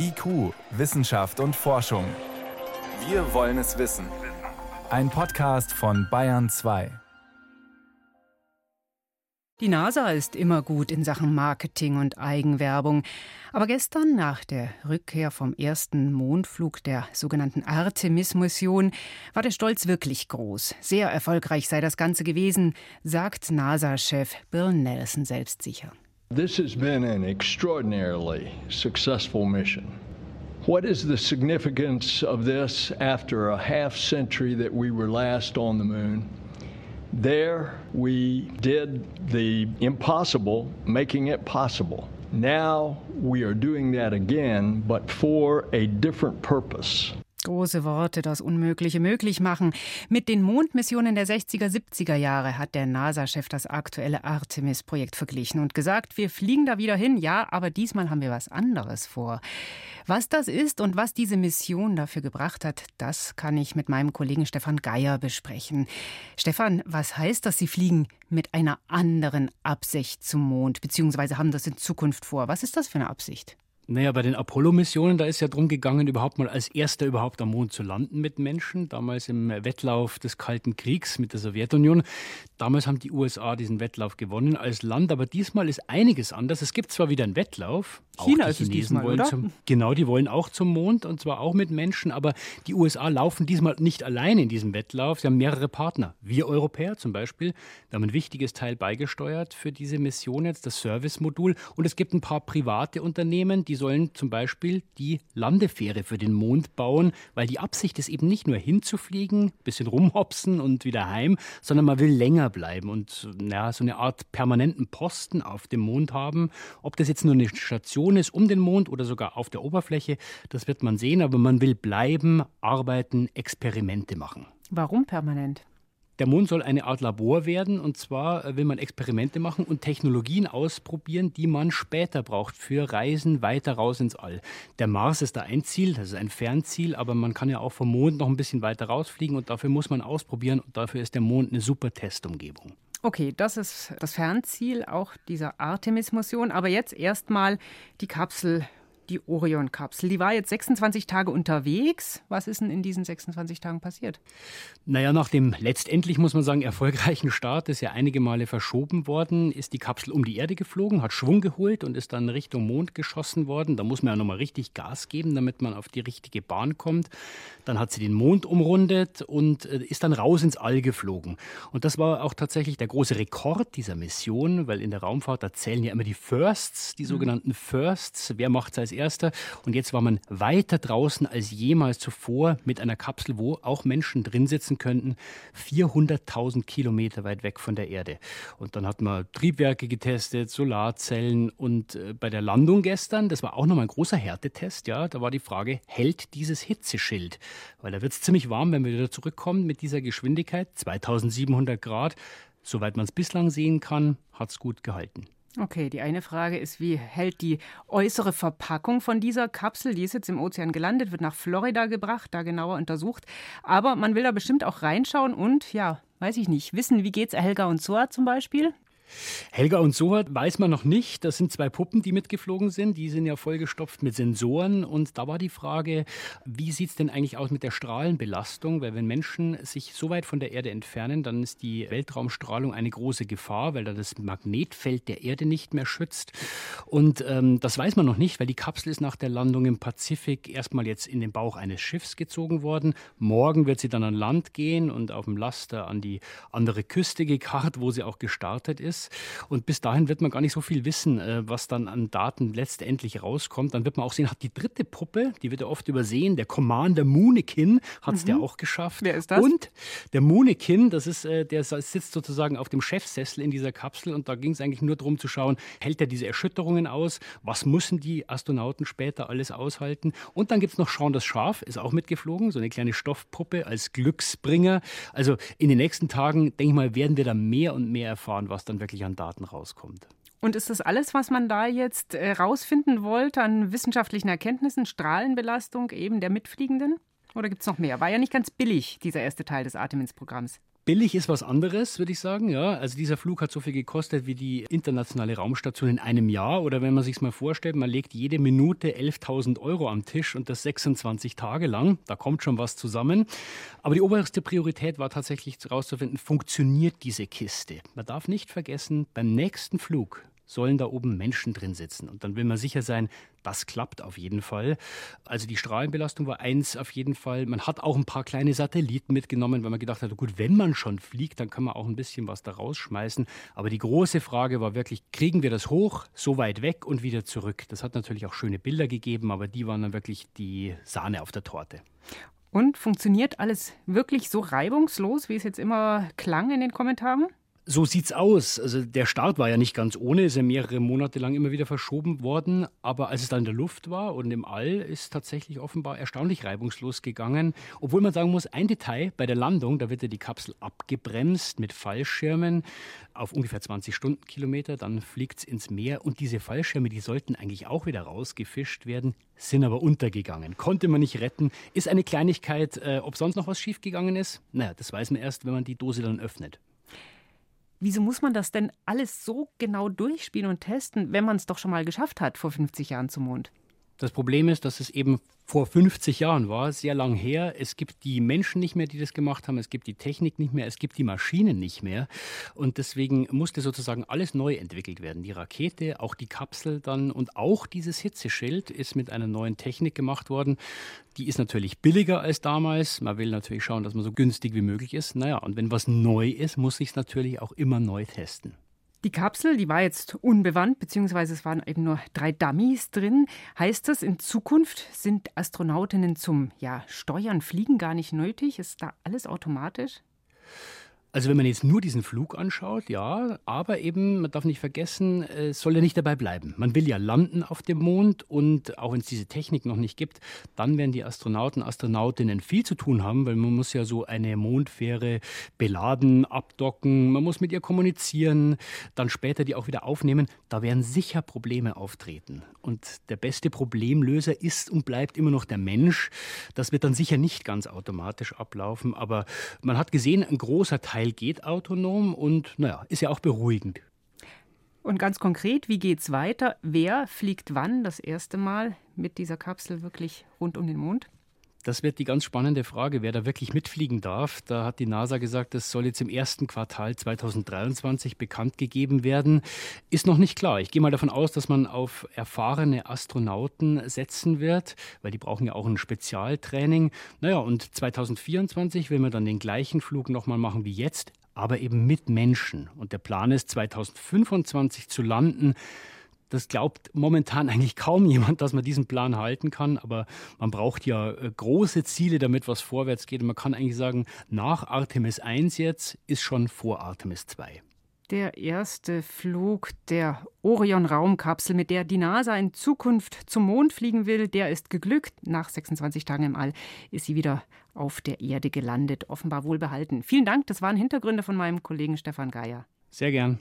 IQ, Wissenschaft und Forschung. Wir wollen es wissen. Ein Podcast von Bayern 2. Die NASA ist immer gut in Sachen Marketing und Eigenwerbung. Aber gestern, nach der Rückkehr vom ersten Mondflug der sogenannten Artemis-Mission, war der Stolz wirklich groß. Sehr erfolgreich sei das Ganze gewesen, sagt NASA-Chef Bill Nelson selbstsicher. This has been an extraordinarily successful mission. What is the significance of this after a half century that we were last on the moon? There, we did the impossible, making it possible. Now we are doing that again, but for a different purpose. Große Worte, das Unmögliche möglich machen. Mit den Mondmissionen der 60er, 70er Jahre hat der NASA-Chef das aktuelle Artemis-Projekt verglichen und gesagt, wir fliegen da wieder hin, ja, aber diesmal haben wir was anderes vor. Was das ist und was diese Mission dafür gebracht hat, das kann ich mit meinem Kollegen Stefan Geier besprechen. Stefan, was heißt das, Sie fliegen mit einer anderen Absicht zum Mond, beziehungsweise haben das in Zukunft vor? Was ist das für eine Absicht? Naja, bei den Apollo-Missionen, da ist ja darum gegangen, überhaupt mal als erster überhaupt am Mond zu landen mit Menschen. Damals im Wettlauf des Kalten Kriegs mit der Sowjetunion. Damals haben die USA diesen Wettlauf gewonnen als Land, aber diesmal ist einiges anders. Es gibt zwar wieder einen Wettlauf. China ist es diesmal, wollen oder? Zum, genau, die wollen auch zum Mond und zwar auch mit Menschen, aber die USA laufen diesmal nicht allein in diesem Wettlauf. Sie haben mehrere Partner. Wir Europäer zum Beispiel. Wir haben ein wichtiges Teil beigesteuert für diese Mission jetzt, das Service-Modul. Und es gibt ein paar private Unternehmen, die sollen zum Beispiel die Landefähre für den Mond bauen, weil die Absicht ist eben nicht nur hinzufliegen, bisschen rumhopsen und wieder heim, sondern man will länger bleiben und ja, so eine Art permanenten Posten auf dem Mond haben. Ob das jetzt nur eine Station ist um den Mond oder sogar auf der Oberfläche, das wird man sehen, aber man will bleiben, arbeiten, Experimente machen. Warum permanent? Der Mond soll eine Art Labor werden und zwar äh, will man Experimente machen und Technologien ausprobieren, die man später braucht für Reisen weiter raus ins All. Der Mars ist da ein Ziel, das ist ein Fernziel, aber man kann ja auch vom Mond noch ein bisschen weiter rausfliegen und dafür muss man ausprobieren und dafür ist der Mond eine super Testumgebung. Okay, das ist das Fernziel auch dieser Artemis-Mission. Aber jetzt erstmal die Kapsel die Orion-Kapsel. Die war jetzt 26 Tage unterwegs. Was ist denn in diesen 26 Tagen passiert? Naja, nach dem letztendlich, muss man sagen, erfolgreichen Start, ist ja einige Male verschoben worden, ist die Kapsel um die Erde geflogen, hat Schwung geholt und ist dann Richtung Mond geschossen worden. Da muss man ja nochmal richtig Gas geben, damit man auf die richtige Bahn kommt. Dann hat sie den Mond umrundet und äh, ist dann raus ins All geflogen. Und das war auch tatsächlich der große Rekord dieser Mission, weil in der Raumfahrt, da zählen ja immer die Firsts, die mhm. sogenannten Firsts. Wer macht es als erster. Und jetzt war man weiter draußen als jemals zuvor mit einer Kapsel, wo auch Menschen drin sitzen könnten, 400.000 Kilometer weit weg von der Erde. Und dann hat man Triebwerke getestet, Solarzellen und äh, bei der Landung gestern, das war auch nochmal ein großer Härtetest, ja, da war die Frage, hält dieses Hitzeschild? Weil da wird es ziemlich warm, wenn wir wieder zurückkommen mit dieser Geschwindigkeit, 2700 Grad. Soweit man es bislang sehen kann, hat es gut gehalten. Okay, die eine Frage ist, wie hält die äußere Verpackung von dieser Kapsel, die ist jetzt im Ozean gelandet, wird nach Florida gebracht, da genauer untersucht. Aber man will da bestimmt auch reinschauen und, ja, weiß ich nicht, wissen, wie geht's Helga und Soa zum Beispiel? Helga und Sohart weiß man noch nicht. Das sind zwei Puppen, die mitgeflogen sind. Die sind ja vollgestopft mit Sensoren. Und da war die Frage, wie sieht es denn eigentlich aus mit der Strahlenbelastung? Weil wenn Menschen sich so weit von der Erde entfernen, dann ist die Weltraumstrahlung eine große Gefahr, weil da das Magnetfeld der Erde nicht mehr schützt. Und ähm, das weiß man noch nicht, weil die Kapsel ist nach der Landung im Pazifik erstmal jetzt in den Bauch eines Schiffs gezogen worden. Morgen wird sie dann an Land gehen und auf dem Laster an die andere Küste gekarrt, wo sie auch gestartet ist ist. Und bis dahin wird man gar nicht so viel wissen, äh, was dann an Daten letztendlich rauskommt. Dann wird man auch sehen, hat die dritte Puppe, die wird ja oft übersehen, der Commander Munikin hat es mhm. ja auch geschafft. Wer ist das? Und der Munikin, das ist, äh, der sitzt sozusagen auf dem Chefsessel in dieser Kapsel und da ging es eigentlich nur darum zu schauen, hält er diese Erschütterungen aus? Was müssen die Astronauten später alles aushalten? Und dann gibt es noch Sean das Schaf, ist auch mitgeflogen, so eine kleine Stoffpuppe als Glücksbringer. Also in den nächsten Tagen, denke ich mal, werden wir da mehr und mehr erfahren, was dann wirklich wirklich an Daten rauskommt. Und ist das alles, was man da jetzt herausfinden äh, wollte an wissenschaftlichen Erkenntnissen, Strahlenbelastung eben der Mitfliegenden? Oder gibt es noch mehr? War ja nicht ganz billig, dieser erste Teil des Artemis-Programms. Billig ist was anderes, würde ich sagen. Ja, also dieser Flug hat so viel gekostet wie die internationale Raumstation in einem Jahr. Oder wenn man sich mal vorstellt, man legt jede Minute 11.000 Euro am Tisch und das 26 Tage lang. Da kommt schon was zusammen. Aber die oberste Priorität war tatsächlich herauszufinden, funktioniert diese Kiste? Man darf nicht vergessen, beim nächsten Flug sollen da oben Menschen drin sitzen. Und dann will man sicher sein, das klappt auf jeden Fall. Also die Strahlenbelastung war eins auf jeden Fall. Man hat auch ein paar kleine Satelliten mitgenommen, weil man gedacht hat, gut, wenn man schon fliegt, dann kann man auch ein bisschen was da rausschmeißen. Aber die große Frage war wirklich, kriegen wir das hoch, so weit weg und wieder zurück? Das hat natürlich auch schöne Bilder gegeben, aber die waren dann wirklich die Sahne auf der Torte. Und funktioniert alles wirklich so reibungslos, wie es jetzt immer klang in den Kommentaren? So sieht's aus. Also der Start war ja nicht ganz ohne, ist ja mehrere Monate lang immer wieder verschoben worden. Aber als es dann in der Luft war und im All, ist tatsächlich offenbar erstaunlich reibungslos gegangen. Obwohl man sagen muss, ein Detail bei der Landung, da wird ja die Kapsel abgebremst mit Fallschirmen auf ungefähr 20 Stundenkilometer. Dann fliegt's ins Meer und diese Fallschirme, die sollten eigentlich auch wieder rausgefischt werden, sind aber untergegangen. Konnte man nicht retten. Ist eine Kleinigkeit. Äh, ob sonst noch was schiefgegangen ist? Naja, das weiß man erst, wenn man die Dose dann öffnet. Wieso muss man das denn alles so genau durchspielen und testen, wenn man es doch schon mal geschafft hat vor 50 Jahren zum Mond? Das Problem ist, dass es eben vor 50 Jahren war, sehr lang her. Es gibt die Menschen nicht mehr, die das gemacht haben. Es gibt die Technik nicht mehr. Es gibt die Maschinen nicht mehr. Und deswegen musste sozusagen alles neu entwickelt werden. Die Rakete, auch die Kapsel dann und auch dieses Hitzeschild ist mit einer neuen Technik gemacht worden. Die ist natürlich billiger als damals. Man will natürlich schauen, dass man so günstig wie möglich ist. Naja, und wenn was neu ist, muss ich es natürlich auch immer neu testen. Die Kapsel, die war jetzt unbewandt, beziehungsweise es waren eben nur drei Dummies drin. Heißt das, in Zukunft sind Astronautinnen zum ja, Steuern, Fliegen gar nicht nötig? Ist da alles automatisch? Also wenn man jetzt nur diesen Flug anschaut, ja, aber eben, man darf nicht vergessen, es soll ja nicht dabei bleiben. Man will ja landen auf dem Mond und auch wenn es diese Technik noch nicht gibt, dann werden die Astronauten, Astronautinnen viel zu tun haben, weil man muss ja so eine Mondfähre beladen, abdocken, man muss mit ihr kommunizieren, dann später die auch wieder aufnehmen. Da werden sicher Probleme auftreten. Und der beste Problemlöser ist und bleibt immer noch der Mensch. Das wird dann sicher nicht ganz automatisch ablaufen, aber man hat gesehen, ein großer Teil Teil geht autonom und naja, ist ja auch beruhigend. Und ganz konkret, wie geht es weiter? Wer fliegt wann das erste Mal mit dieser Kapsel wirklich rund um den Mond? Das wird die ganz spannende Frage, wer da wirklich mitfliegen darf. Da hat die NASA gesagt, das soll jetzt im ersten Quartal 2023 bekannt gegeben werden. Ist noch nicht klar. Ich gehe mal davon aus, dass man auf erfahrene Astronauten setzen wird, weil die brauchen ja auch ein Spezialtraining. Naja, und 2024 will man dann den gleichen Flug nochmal machen wie jetzt, aber eben mit Menschen. Und der Plan ist, 2025 zu landen. Das glaubt momentan eigentlich kaum jemand, dass man diesen Plan halten kann. Aber man braucht ja äh, große Ziele, damit was vorwärts geht. Und man kann eigentlich sagen, nach Artemis 1 jetzt ist schon vor Artemis 2. Der erste Flug der Orion-Raumkapsel, mit der die NASA in Zukunft zum Mond fliegen will, der ist geglückt. Nach 26 Tagen im All ist sie wieder auf der Erde gelandet, offenbar wohlbehalten. Vielen Dank, das waren Hintergründe von meinem Kollegen Stefan Geier. Sehr gern.